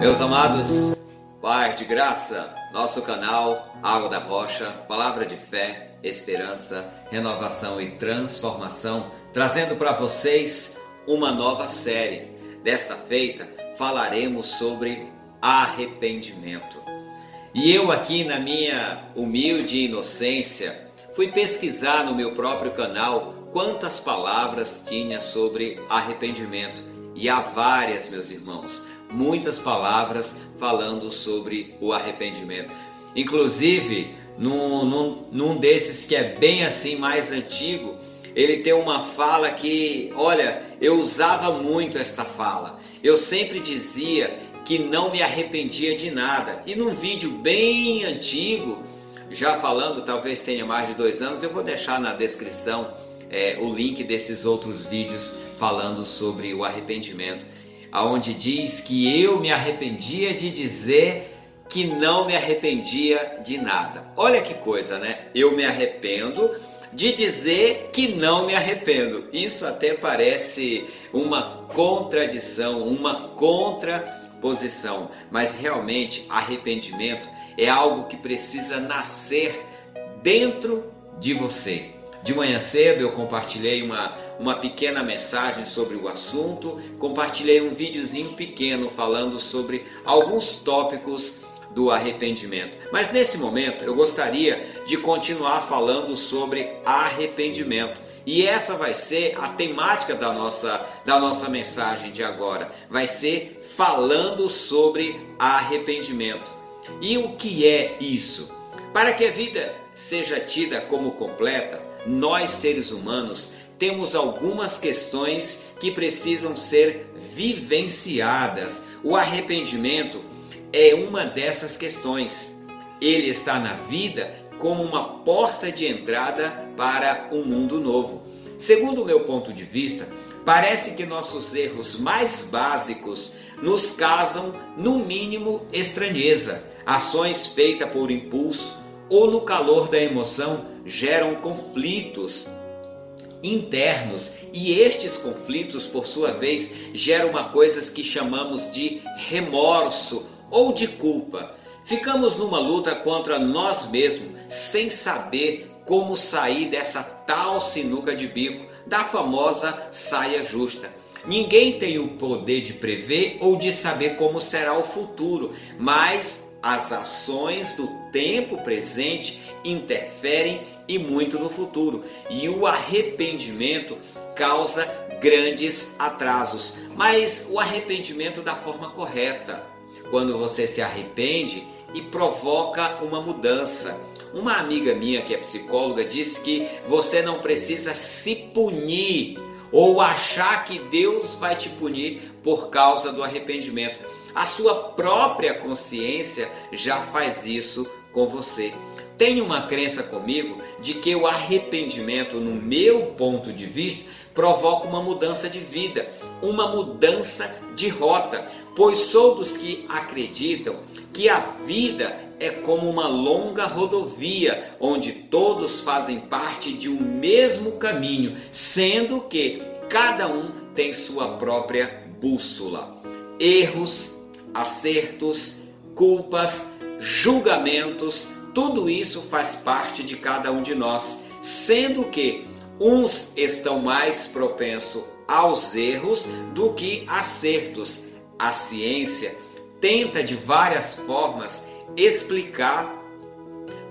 Meus amados, paz de graça, nosso canal Água da Rocha, palavra de fé, esperança, renovação e transformação, trazendo para vocês uma nova série. Desta feita falaremos sobre arrependimento. E eu aqui na minha humilde inocência fui pesquisar no meu próprio canal quantas palavras tinha sobre arrependimento. E há várias, meus irmãos muitas palavras falando sobre o arrependimento. Inclusive, num, num, num desses que é bem assim mais antigo, ele tem uma fala que, olha, eu usava muito esta fala. Eu sempre dizia que não me arrependia de nada. E num vídeo bem antigo, já falando, talvez tenha mais de dois anos, eu vou deixar na descrição é, o link desses outros vídeos falando sobre o arrependimento aonde diz que eu me arrependia de dizer que não me arrependia de nada. Olha que coisa, né? Eu me arrependo de dizer que não me arrependo. Isso até parece uma contradição, uma contraposição, mas realmente arrependimento é algo que precisa nascer dentro de você. De manhã cedo eu compartilhei uma, uma pequena mensagem sobre o assunto, compartilhei um videozinho pequeno falando sobre alguns tópicos do arrependimento. Mas nesse momento eu gostaria de continuar falando sobre arrependimento. E essa vai ser a temática da nossa, da nossa mensagem de agora. Vai ser falando sobre arrependimento. E o que é isso? Para que a vida seja tida como completa, nós seres humanos temos algumas questões que precisam ser vivenciadas. O arrependimento é uma dessas questões. Ele está na vida como uma porta de entrada para um mundo novo. Segundo o meu ponto de vista, parece que nossos erros mais básicos nos causam, no mínimo, estranheza. Ações feitas por impulso ou no calor da emoção geram conflitos internos e estes conflitos, por sua vez, geram uma coisa que chamamos de remorso ou de culpa. Ficamos numa luta contra nós mesmos sem saber como sair dessa tal sinuca de bico da famosa saia justa. Ninguém tem o poder de prever ou de saber como será o futuro, mas as ações do tempo presente interferem e muito no futuro, e o arrependimento causa grandes atrasos. Mas o arrependimento da forma correta, quando você se arrepende e provoca uma mudança. Uma amiga minha que é psicóloga disse que você não precisa se punir ou achar que Deus vai te punir por causa do arrependimento. A sua própria consciência já faz isso com você. Tenho uma crença comigo de que o arrependimento, no meu ponto de vista, provoca uma mudança de vida, uma mudança de rota, pois sou dos que acreditam que a vida é como uma longa rodovia onde todos fazem parte de um mesmo caminho, sendo que cada um tem sua própria bússola. Erros, acertos, culpas, julgamentos, tudo isso faz parte de cada um de nós, sendo que uns estão mais propensos aos erros do que acertos. A ciência tenta de várias formas explicar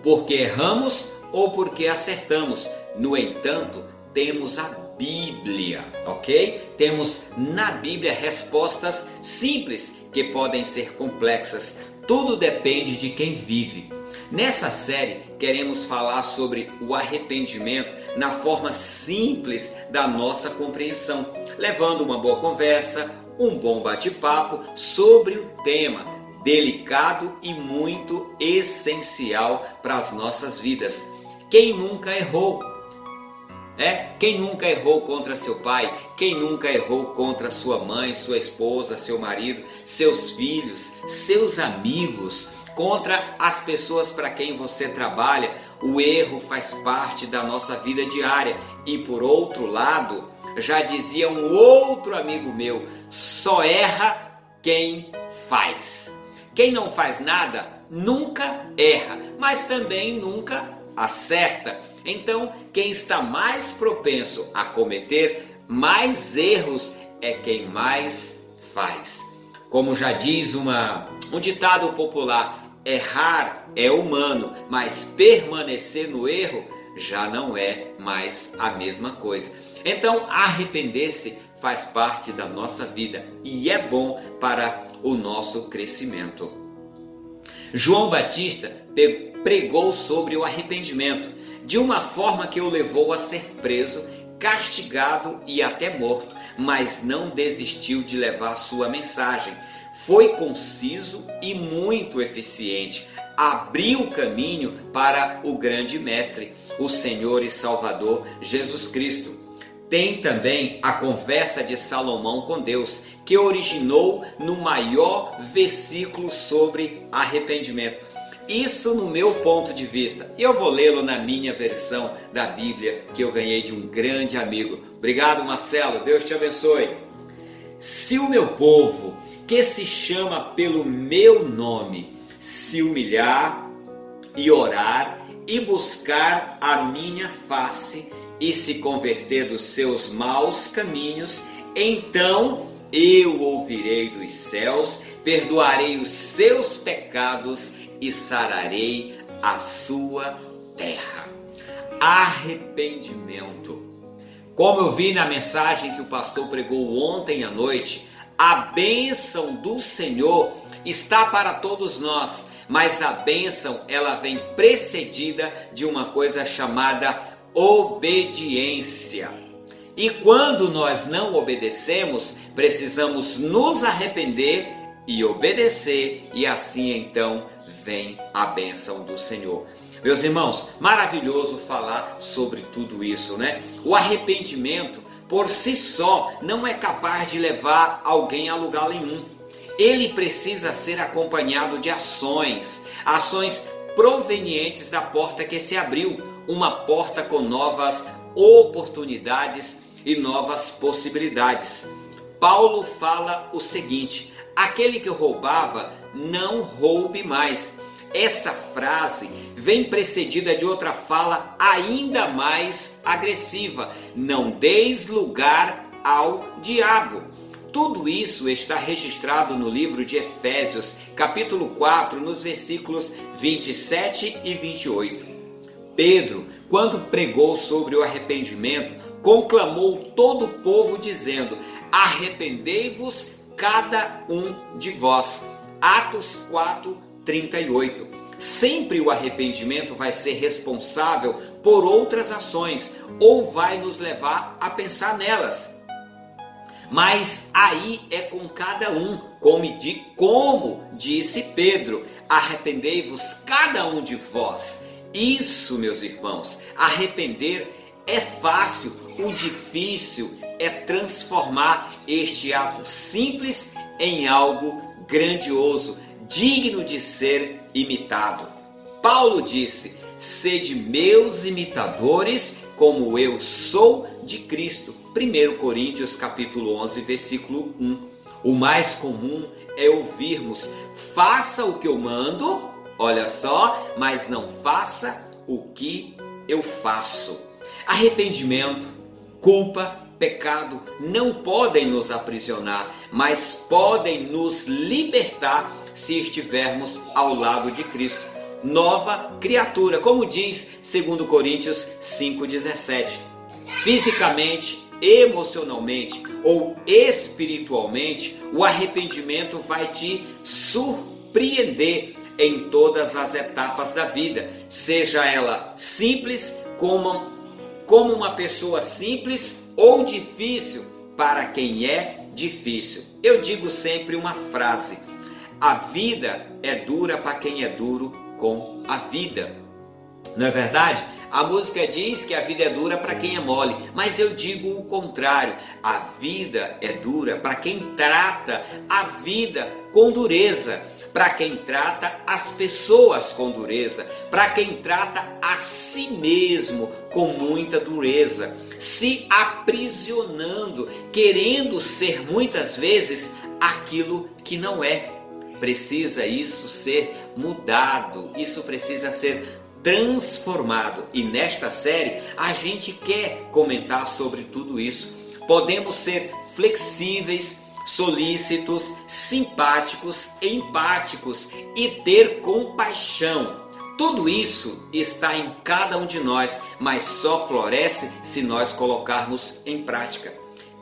por que erramos ou por que acertamos. No entanto, temos a Bíblia, ok? Temos na Bíblia respostas simples que podem ser complexas. Tudo depende de quem vive. Nessa série, queremos falar sobre o arrependimento na forma simples da nossa compreensão, levando uma boa conversa, um bom bate-papo sobre o tema delicado e muito essencial para as nossas vidas. Quem nunca errou? É, quem nunca errou contra seu pai? Quem nunca errou contra sua mãe, sua esposa, seu marido, seus filhos, seus amigos, contra as pessoas para quem você trabalha? O erro faz parte da nossa vida diária. E por outro lado, já dizia um outro amigo meu, só erra quem faz. Quem não faz nada nunca erra, mas também nunca acerta. Então, quem está mais propenso a cometer mais erros é quem mais faz. Como já diz uma, um ditado popular, errar é humano, mas permanecer no erro já não é mais a mesma coisa. Então, arrepender-se faz parte da nossa vida e é bom para o nosso crescimento. João Batista pregou sobre o arrependimento de uma forma que o levou a ser preso, castigado e até morto, mas não desistiu de levar sua mensagem. Foi conciso e muito eficiente. Abriu o caminho para o grande mestre, o Senhor e Salvador Jesus Cristo. Tem também a conversa de Salomão com Deus, que originou no maior versículo sobre arrependimento. Isso no meu ponto de vista. Eu vou lê-lo na minha versão da Bíblia que eu ganhei de um grande amigo. Obrigado, Marcelo. Deus te abençoe. Se o meu povo, que se chama pelo meu nome, se humilhar e orar e buscar a minha face, e se converter dos seus maus caminhos, então eu ouvirei dos céus, perdoarei os seus pecados e sararei a sua terra. Arrependimento. Como eu vi na mensagem que o pastor pregou ontem à noite, a bênção do Senhor está para todos nós, mas a bênção ela vem precedida de uma coisa chamada obediência. E quando nós não obedecemos, precisamos nos arrepender e obedecer, e assim então vem a bênção do Senhor. Meus irmãos, maravilhoso falar sobre tudo isso, né? O arrependimento por si só não é capaz de levar alguém a lugar nenhum. Ele precisa ser acompanhado de ações, ações provenientes da porta que se abriu, uma porta com novas oportunidades e novas possibilidades. Paulo fala o seguinte: aquele que roubava, não roube mais. Essa frase vem precedida de outra fala ainda mais agressiva: não deis lugar ao diabo. Tudo isso está registrado no livro de Efésios, capítulo 4, nos versículos 27 e 28. Pedro, quando pregou sobre o arrependimento, conclamou todo o povo dizendo: Arrependei-vos cada um de vós. Atos 4, 38. Sempre o arrependimento vai ser responsável por outras ações ou vai nos levar a pensar nelas. Mas aí é com cada um, como, como disse Pedro: arrependei-vos cada um de vós. Isso, meus irmãos, arrepender é fácil, o difícil é transformar este ato simples em algo grandioso, digno de ser imitado. Paulo disse: Sede meus imitadores, como eu sou de Cristo. 1 Coríntios capítulo 11, versículo 1. O mais comum é ouvirmos: faça o que eu mando, olha só, mas não faça o que eu faço. Arrependimento, culpa, pecado não podem nos aprisionar, mas podem nos libertar se estivermos ao lado de Cristo. Nova criatura, como diz 2 Coríntios 5,17. Fisicamente, emocionalmente ou espiritualmente, o arrependimento vai te surpreender em todas as etapas da vida, seja ela simples como, como uma pessoa simples ou difícil para quem é difícil. Eu digo sempre uma frase: a vida é dura para quem é duro com a vida. Não é verdade? A música diz que a vida é dura para quem é mole, mas eu digo o contrário. A vida é dura para quem trata a vida com dureza para quem trata as pessoas com dureza, para quem trata a si mesmo com muita dureza, se aprisionando, querendo ser muitas vezes aquilo que não é. precisa isso ser mudado, isso precisa ser transformado. E nesta série a gente quer comentar sobre tudo isso. Podemos ser flexíveis, solícitos, simpáticos, empáticos e ter compaixão. Tudo isso está em cada um de nós, mas só floresce se nós colocarmos em prática.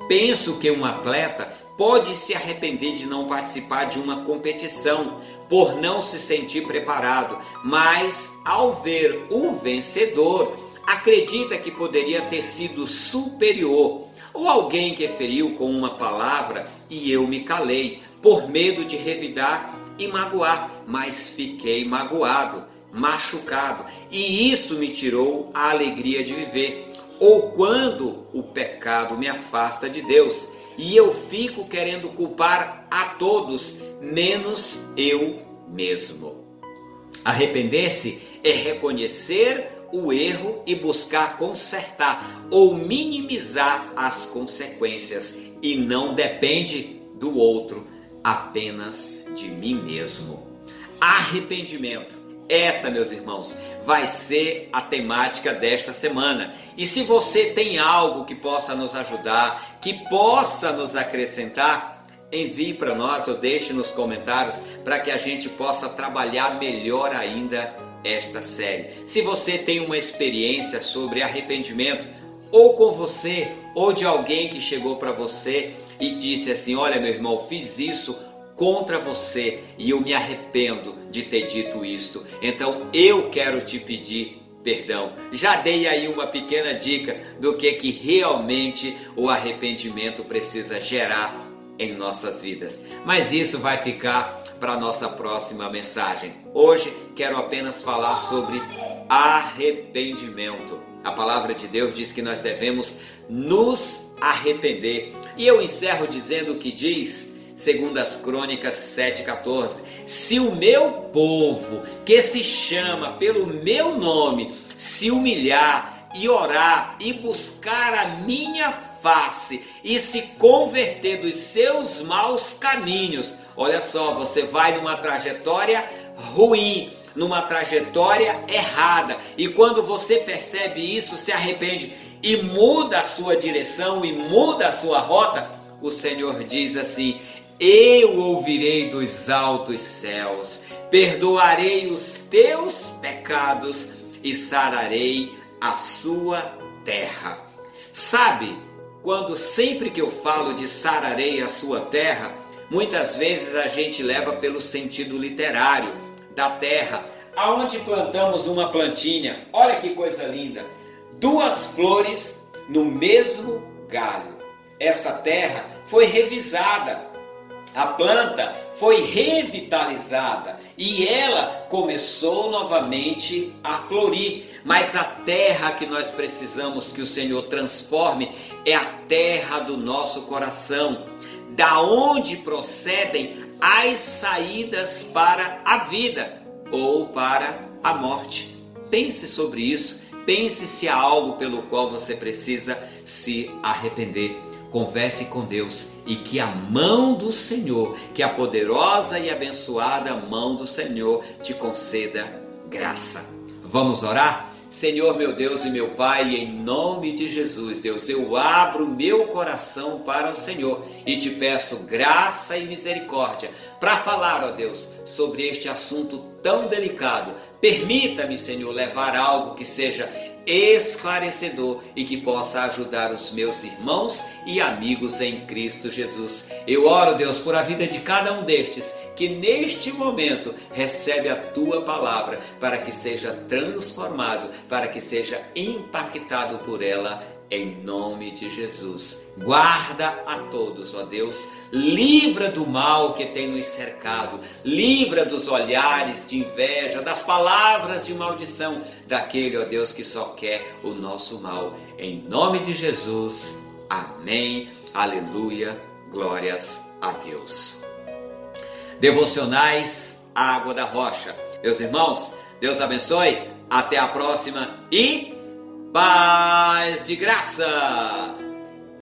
Penso que um atleta pode se arrepender de não participar de uma competição por não se sentir preparado, mas ao ver o vencedor, acredita que poderia ter sido superior, ou alguém que feriu com uma palavra e eu me calei, por medo de revidar e magoar, mas fiquei magoado, machucado, e isso me tirou a alegria de viver. Ou quando o pecado me afasta de Deus, e eu fico querendo culpar a todos, menos eu mesmo. Arrepender-se é reconhecer o erro e buscar consertar ou minimizar as consequências e não depende do outro, apenas de mim mesmo. Arrependimento essa, meus irmãos, vai ser a temática desta semana. E se você tem algo que possa nos ajudar, que possa nos acrescentar, envie para nós ou deixe nos comentários para que a gente possa trabalhar melhor ainda esta série. Se você tem uma experiência sobre arrependimento, ou com você, ou de alguém que chegou para você e disse assim: Olha, meu irmão, fiz isso contra você e eu me arrependo de ter dito isto. Então eu quero te pedir perdão. Já dei aí uma pequena dica do que que realmente o arrependimento precisa gerar em nossas vidas. Mas isso vai ficar para nossa próxima mensagem. Hoje quero apenas falar sobre arrependimento. A palavra de Deus diz que nós devemos nos arrepender. E eu encerro dizendo o que diz segundo as Crônicas 7:14. Se o meu povo, que se chama pelo meu nome, se humilhar e orar e buscar a minha face e se converter dos seus maus caminhos, olha só, você vai numa trajetória ruim, numa trajetória errada. E quando você percebe isso, se arrepende e muda a sua direção e muda a sua rota, o Senhor diz assim: eu ouvirei dos altos céus, perdoarei os teus pecados e sararei a sua terra. Sabe, quando sempre que eu falo de sararei a sua terra, muitas vezes a gente leva pelo sentido literário da terra, aonde plantamos uma plantinha. Olha que coisa linda! Duas flores no mesmo galho. Essa terra foi revisada a planta foi revitalizada e ela começou novamente a florir. Mas a terra que nós precisamos que o Senhor transforme é a terra do nosso coração, da onde procedem as saídas para a vida ou para a morte. Pense sobre isso, pense se há algo pelo qual você precisa se arrepender converse com Deus e que a mão do Senhor, que a poderosa e abençoada mão do Senhor te conceda graça. Vamos orar? Senhor, meu Deus e meu Pai, em nome de Jesus, Deus, eu abro meu coração para o Senhor e te peço graça e misericórdia para falar, ó Deus, sobre este assunto tão delicado. Permita-me, Senhor, levar algo que seja esclarecedor e que possa ajudar os meus irmãos e amigos em Cristo Jesus. Eu oro, Deus, por a vida de cada um destes que neste momento recebe a tua palavra para que seja transformado, para que seja impactado por ela em nome de Jesus. Guarda a todos, ó Deus, livra do mal que tem nos cercado, livra dos olhares de inveja, das palavras de maldição daquele, ó Deus, que só quer o nosso mal. Em nome de Jesus. Amém. Aleluia. Glórias a Deus. Devocionais Água da Rocha. Meus irmãos, Deus abençoe. Até a próxima e paz de graça!